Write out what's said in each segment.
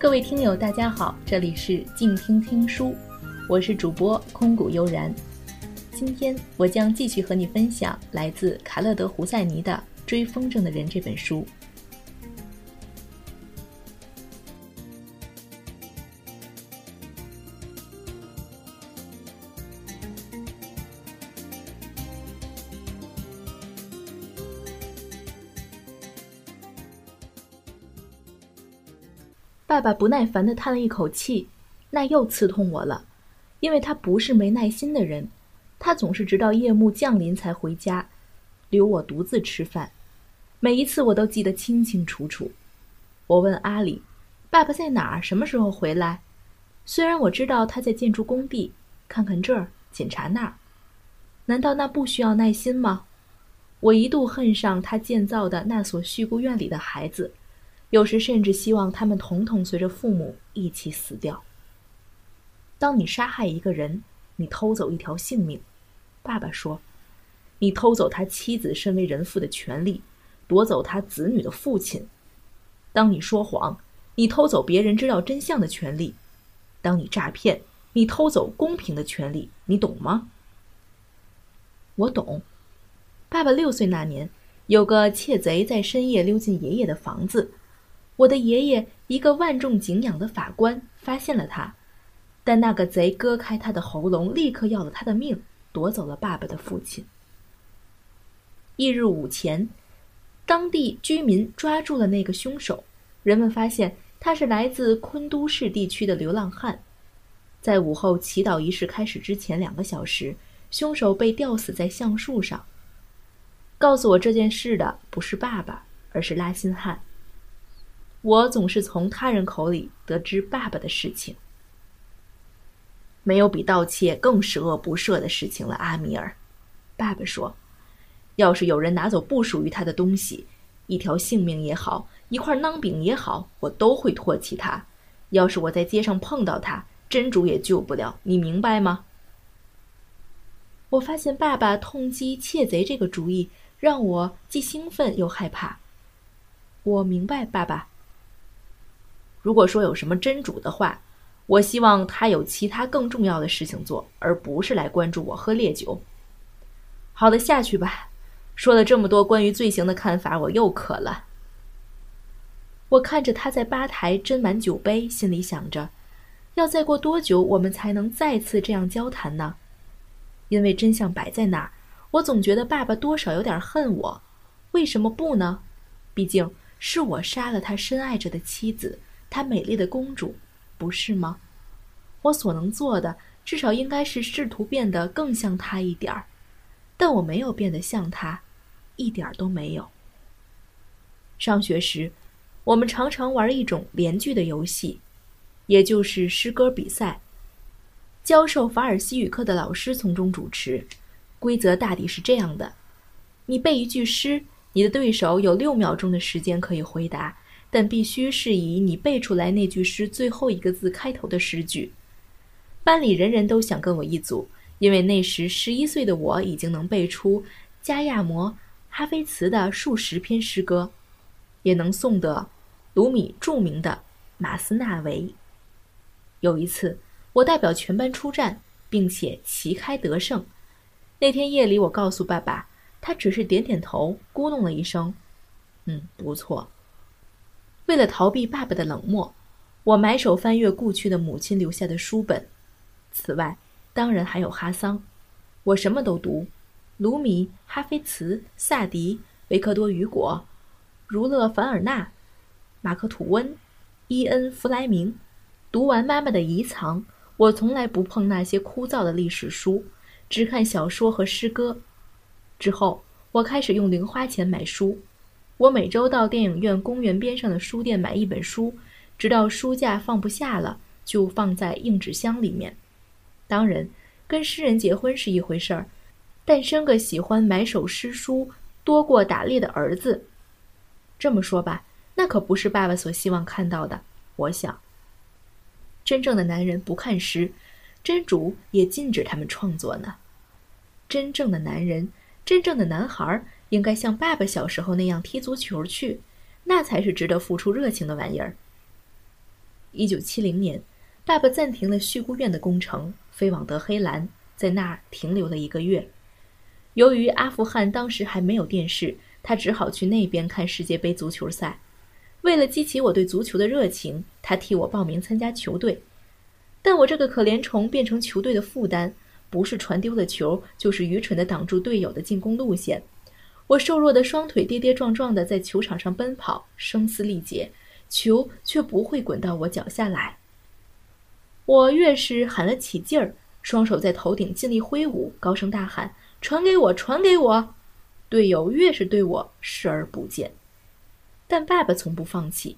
各位听友，大家好，这里是静听听书，我是主播空谷悠然。今天我将继续和你分享来自卡勒德·胡赛尼的《追风筝的人》这本书。爸爸不耐烦地叹了一口气，那又刺痛我了，因为他不是没耐心的人，他总是直到夜幕降临才回家，留我独自吃饭。每一次我都记得清清楚楚。我问阿里：“爸爸在哪儿？什么时候回来？”虽然我知道他在建筑工地，看看这儿，检查那儿，难道那不需要耐心吗？我一度恨上他建造的那所蓄孤院里的孩子。有时甚至希望他们统统随着父母一起死掉。当你杀害一个人，你偷走一条性命。爸爸说：“你偷走他妻子身为人父的权利，夺走他子女的父亲。当你说谎，你偷走别人知道真相的权利；当你诈骗，你偷走公平的权利。你懂吗？”我懂。爸爸六岁那年，有个窃贼在深夜溜进爷爷的房子。我的爷爷，一个万众敬仰的法官，发现了他，但那个贼割开他的喉咙，立刻要了他的命，夺走了爸爸的父亲。翌日午前，当地居民抓住了那个凶手，人们发现他是来自昆都市地区的流浪汉。在午后祈祷仪式开始之前两个小时，凶手被吊死在橡树上。告诉我这件事的不是爸爸，而是拉辛汉。我总是从他人口里得知爸爸的事情。没有比盗窃更十恶不赦的事情了，阿米尔。爸爸说：“要是有人拿走不属于他的东西，一条性命也好，一块馕饼也好，我都会唾弃他。要是我在街上碰到他，真主也救不了。你明白吗？”我发现爸爸痛击窃贼这个主意，让我既兴奋又害怕。我明白，爸爸。如果说有什么真主的话，我希望他有其他更重要的事情做，而不是来关注我喝烈酒。好的，下去吧。说了这么多关于罪行的看法，我又渴了。我看着他在吧台斟满酒杯，心里想着，要再过多久我们才能再次这样交谈呢？因为真相摆在那儿，我总觉得爸爸多少有点恨我。为什么不呢？毕竟是我杀了他深爱着的妻子。她美丽的公主，不是吗？我所能做的，至少应该是试图变得更像她一点儿，但我没有变得像她，一点儿都没有。上学时，我们常常玩一种连句的游戏，也就是诗歌比赛。教授法尔西语课的老师从中主持，规则大抵是这样的：你背一句诗，你的对手有六秒钟的时间可以回答。但必须是以你背出来那句诗最后一个字开头的诗句。班里人人都想跟我一组，因为那时十一岁的我已经能背出加亚摩哈菲茨的数十篇诗歌，也能诵得鲁米著名的《马斯纳维》。有一次，我代表全班出战，并且旗开得胜。那天夜里，我告诉爸爸，他只是点点头，咕哝了一声：“嗯，不错。”为了逃避爸爸的冷漠，我埋首翻阅故去的母亲留下的书本。此外，当然还有哈桑。我什么都读：鲁米、哈菲茨、萨迪、维克多·雨果、儒勒·凡尔纳、马克·吐温、伊恩·弗莱明。读完妈妈的遗藏，我从来不碰那些枯燥的历史书，只看小说和诗歌。之后，我开始用零花钱买书。我每周到电影院公园边上的书店买一本书，直到书架放不下了，就放在硬纸箱里面。当然，跟诗人结婚是一回事儿，但生个喜欢买首诗书多过打猎的儿子。这么说吧，那可不是爸爸所希望看到的。我想，真正的男人不看诗，真主也禁止他们创作呢。真正的男人，真正的男孩儿。应该像爸爸小时候那样踢足球去，那才是值得付出热情的玩意儿。一九七零年，爸爸暂停了叙孤院的工程，飞往德黑兰，在那儿停留了一个月。由于阿富汗当时还没有电视，他只好去那边看世界杯足球赛。为了激起我对足球的热情，他替我报名参加球队。但我这个可怜虫变成球队的负担，不是传丢了球，就是愚蠢地挡住队友的进攻路线。我瘦弱的双腿跌跌撞撞地在球场上奔跑，声嘶力竭。球却不会滚到我脚下来。我越是喊了起劲儿，双手在头顶尽力挥舞，高声大喊：“传给我，传给我！”队友越是对我视而不见。但爸爸从不放弃。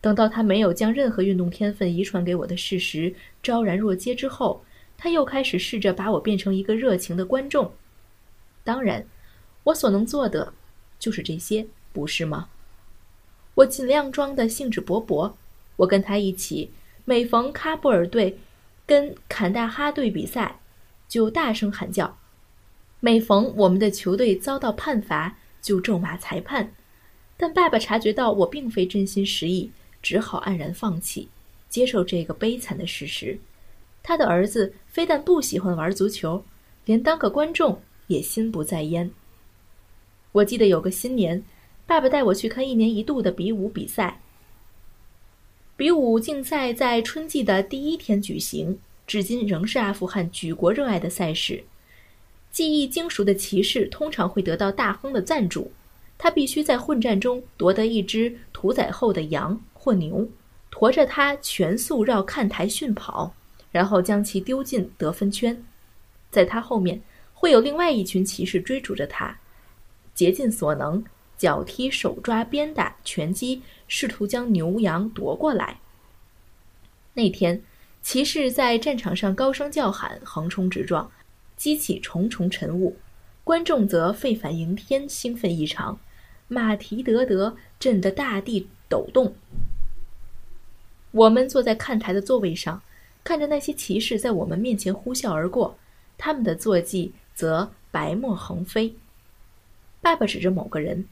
等到他没有将任何运动天分遗传给我的事实昭然若揭之后，他又开始试着把我变成一个热情的观众。当然，我所能做的就是这些，不是吗？我尽量装的兴致勃勃。我跟他一起，每逢喀布尔队跟坎大哈队比赛，就大声喊叫；每逢我们的球队遭到判罚，就咒骂裁判。但爸爸察觉到我并非真心实意，只好黯然放弃，接受这个悲惨的事实：他的儿子非但不喜欢玩足球，连当个观众也心不在焉。我记得有个新年。爸爸带我去看一年一度的比武比赛。比武竞赛在春季的第一天举行，至今仍是阿富汗举国热爱的赛事。技艺精熟的骑士通常会得到大亨的赞助，他必须在混战中夺得一只屠宰后的羊或牛，驮着它全速绕看台训跑，然后将其丢进得分圈。在他后面会有另外一群骑士追逐着他，竭尽所能。脚踢、手抓、鞭打、拳击，试图将牛羊夺过来。那天，骑士在战场上高声叫喊，横冲直撞，激起重重尘雾；观众则沸反盈天，兴奋异常，马蹄得得，震得大地抖动。我们坐在看台的座位上，看着那些骑士在我们面前呼啸而过，他们的坐骑则白沫横飞。爸爸指着某个人。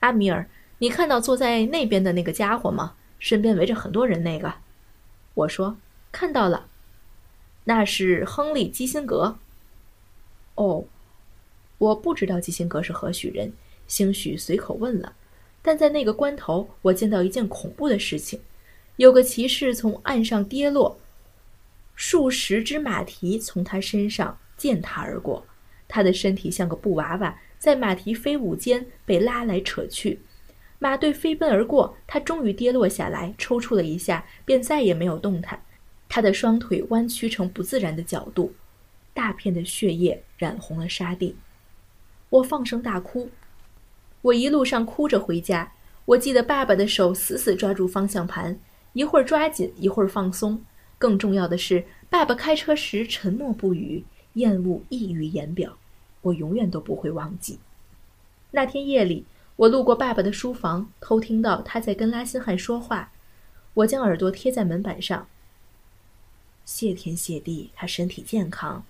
阿米尔，你看到坐在那边的那个家伙吗？身边围着很多人那个。我说看到了，那是亨利·基辛格。哦，我不知道基辛格是何许人，兴许随口问了。但在那个关头，我见到一件恐怖的事情：有个骑士从岸上跌落，数十只马蹄从他身上践踏而过，他的身体像个布娃娃。在马蹄飞舞间被拉来扯去，马队飞奔而过，他终于跌落下来，抽搐了一下，便再也没有动弹。他的双腿弯曲成不自然的角度，大片的血液染红了沙地。我放声大哭，我一路上哭着回家。我记得爸爸的手死死抓住方向盘，一会儿抓紧，一会儿放松。更重要的是，爸爸开车时沉默不语，厌恶溢于言表。我永远都不会忘记，那天夜里，我路过爸爸的书房，偷听到他在跟拉辛汉说话。我将耳朵贴在门板上。谢天谢地，他身体健康。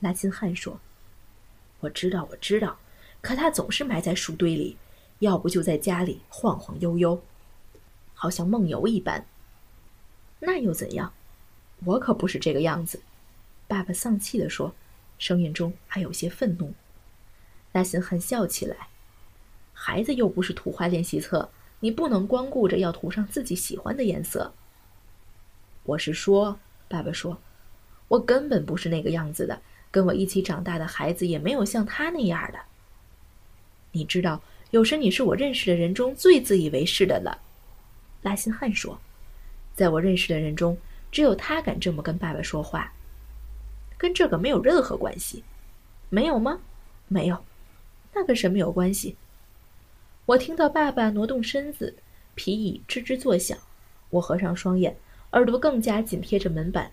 拉辛汉说：“我知道，我知道，可他总是埋在书堆里，要不就在家里晃晃悠悠，好像梦游一般。那又怎样？我可不是这个样子。”爸爸丧气地说。声音中还有些愤怒。拉辛汉笑起来：“孩子又不是图画练习册，你不能光顾着要涂上自己喜欢的颜色。”我是说，爸爸说：“我根本不是那个样子的，跟我一起长大的孩子也没有像他那样的。”你知道，有时你是我认识的人中最自以为是的了。”拉辛汉说：“在我认识的人中，只有他敢这么跟爸爸说话。”跟这个没有任何关系，没有吗？没有，那跟什么有关系？我听到爸爸挪动身子，皮椅吱吱作响。我合上双眼，耳朵更加紧贴着门板，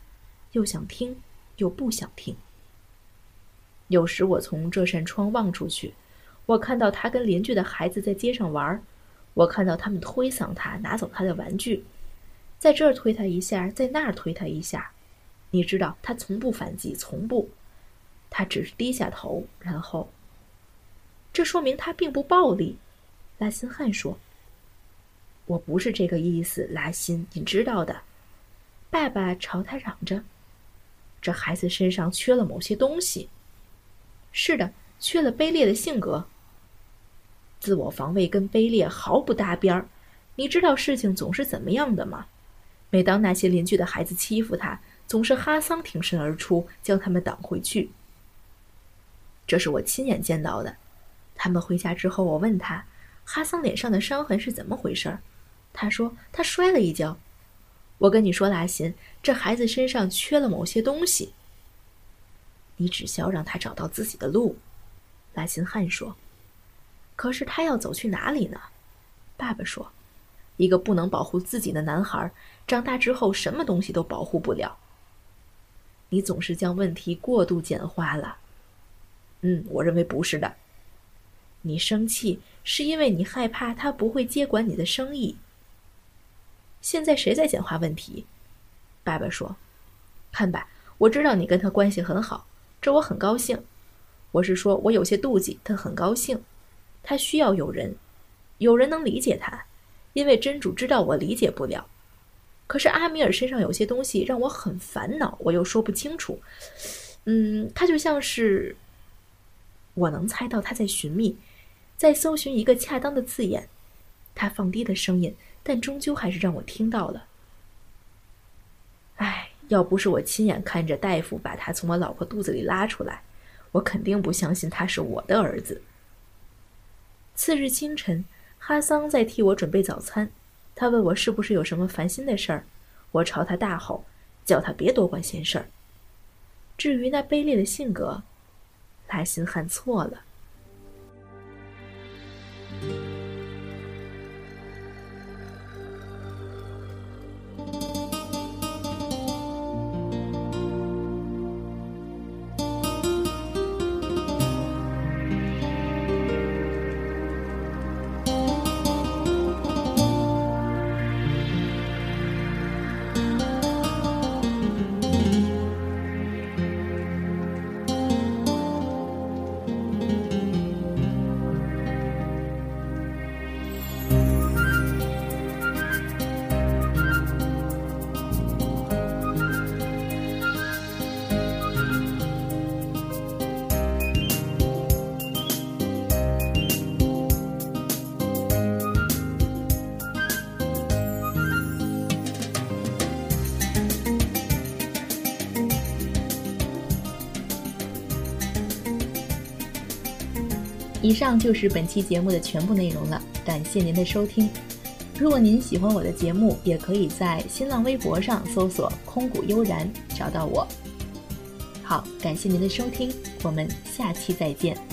又想听，又不想听。有时我从这扇窗望出去，我看到他跟邻居的孩子在街上玩，我看到他们推搡他，拿走他的玩具，在这儿推他一下，在那儿推他一下。你知道，他从不反击，从不，他只是低下头，然后。这说明他并不暴力，拉辛汉说。我不是这个意思，拉辛，你知道的。爸爸朝他嚷着：“这孩子身上缺了某些东西。”是的，缺了卑劣的性格。自我防卫跟卑劣毫不搭边儿。你知道事情总是怎么样的吗？每当那些邻居的孩子欺负他，总是哈桑挺身而出，将他们挡回去。这是我亲眼见到的。他们回家之后，我问他，哈桑脸上的伤痕是怎么回事？他说他摔了一跤。我跟你说，拉辛，这孩子身上缺了某些东西。你只需要让他找到自己的路，拉辛汉说。可是他要走去哪里呢？爸爸说：“一个不能保护自己的男孩，长大之后什么东西都保护不了。”你总是将问题过度简化了。嗯，我认为不是的。你生气是因为你害怕他不会接管你的生意。现在谁在简化问题？爸爸说：“看吧，我知道你跟他关系很好。”这我很高兴，我是说，我有些妒忌。他很高兴，他需要有人，有人能理解他，因为真主知道我理解不了。可是阿米尔身上有些东西让我很烦恼，我又说不清楚。嗯，他就像是，我能猜到他在寻觅，在搜寻一个恰当的字眼。他放低的声音，但终究还是让我听到了。唉。要不是我亲眼看着大夫把他从我老婆肚子里拉出来，我肯定不相信他是我的儿子。次日清晨，哈桑在替我准备早餐，他问我是不是有什么烦心的事儿，我朝他大吼，叫他别多管闲事儿。至于那卑劣的性格，拉辛汉错了。以上就是本期节目的全部内容了，感谢您的收听。如果您喜欢我的节目，也可以在新浪微博上搜索“空谷悠然”找到我。好，感谢您的收听，我们下期再见。